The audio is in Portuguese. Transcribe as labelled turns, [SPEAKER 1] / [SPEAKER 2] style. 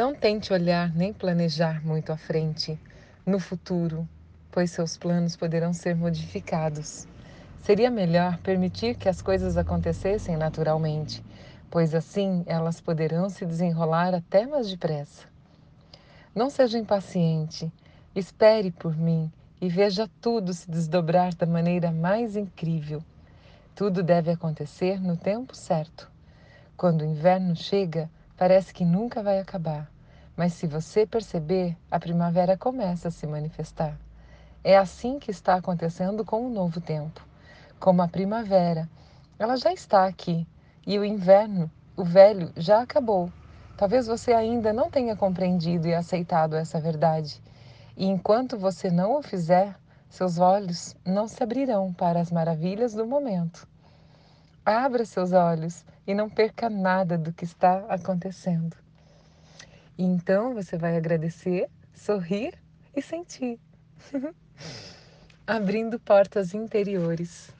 [SPEAKER 1] Não tente olhar nem planejar muito à frente, no futuro, pois seus planos poderão ser modificados. Seria melhor permitir que as coisas acontecessem naturalmente, pois assim elas poderão se desenrolar até mais depressa. Não seja impaciente, espere por mim e veja tudo se desdobrar da maneira mais incrível. Tudo deve acontecer no tempo certo. Quando o inverno chega, parece que nunca vai acabar, mas se você perceber, a primavera começa a se manifestar. É assim que está acontecendo com o novo tempo. Como a primavera, ela já está aqui e o inverno, o velho, já acabou. Talvez você ainda não tenha compreendido e aceitado essa verdade. E enquanto você não o fizer, seus olhos não se abrirão para as maravilhas do momento. Abra seus olhos e não perca nada do que está acontecendo. E então você vai agradecer, sorrir e sentir. Abrindo portas interiores.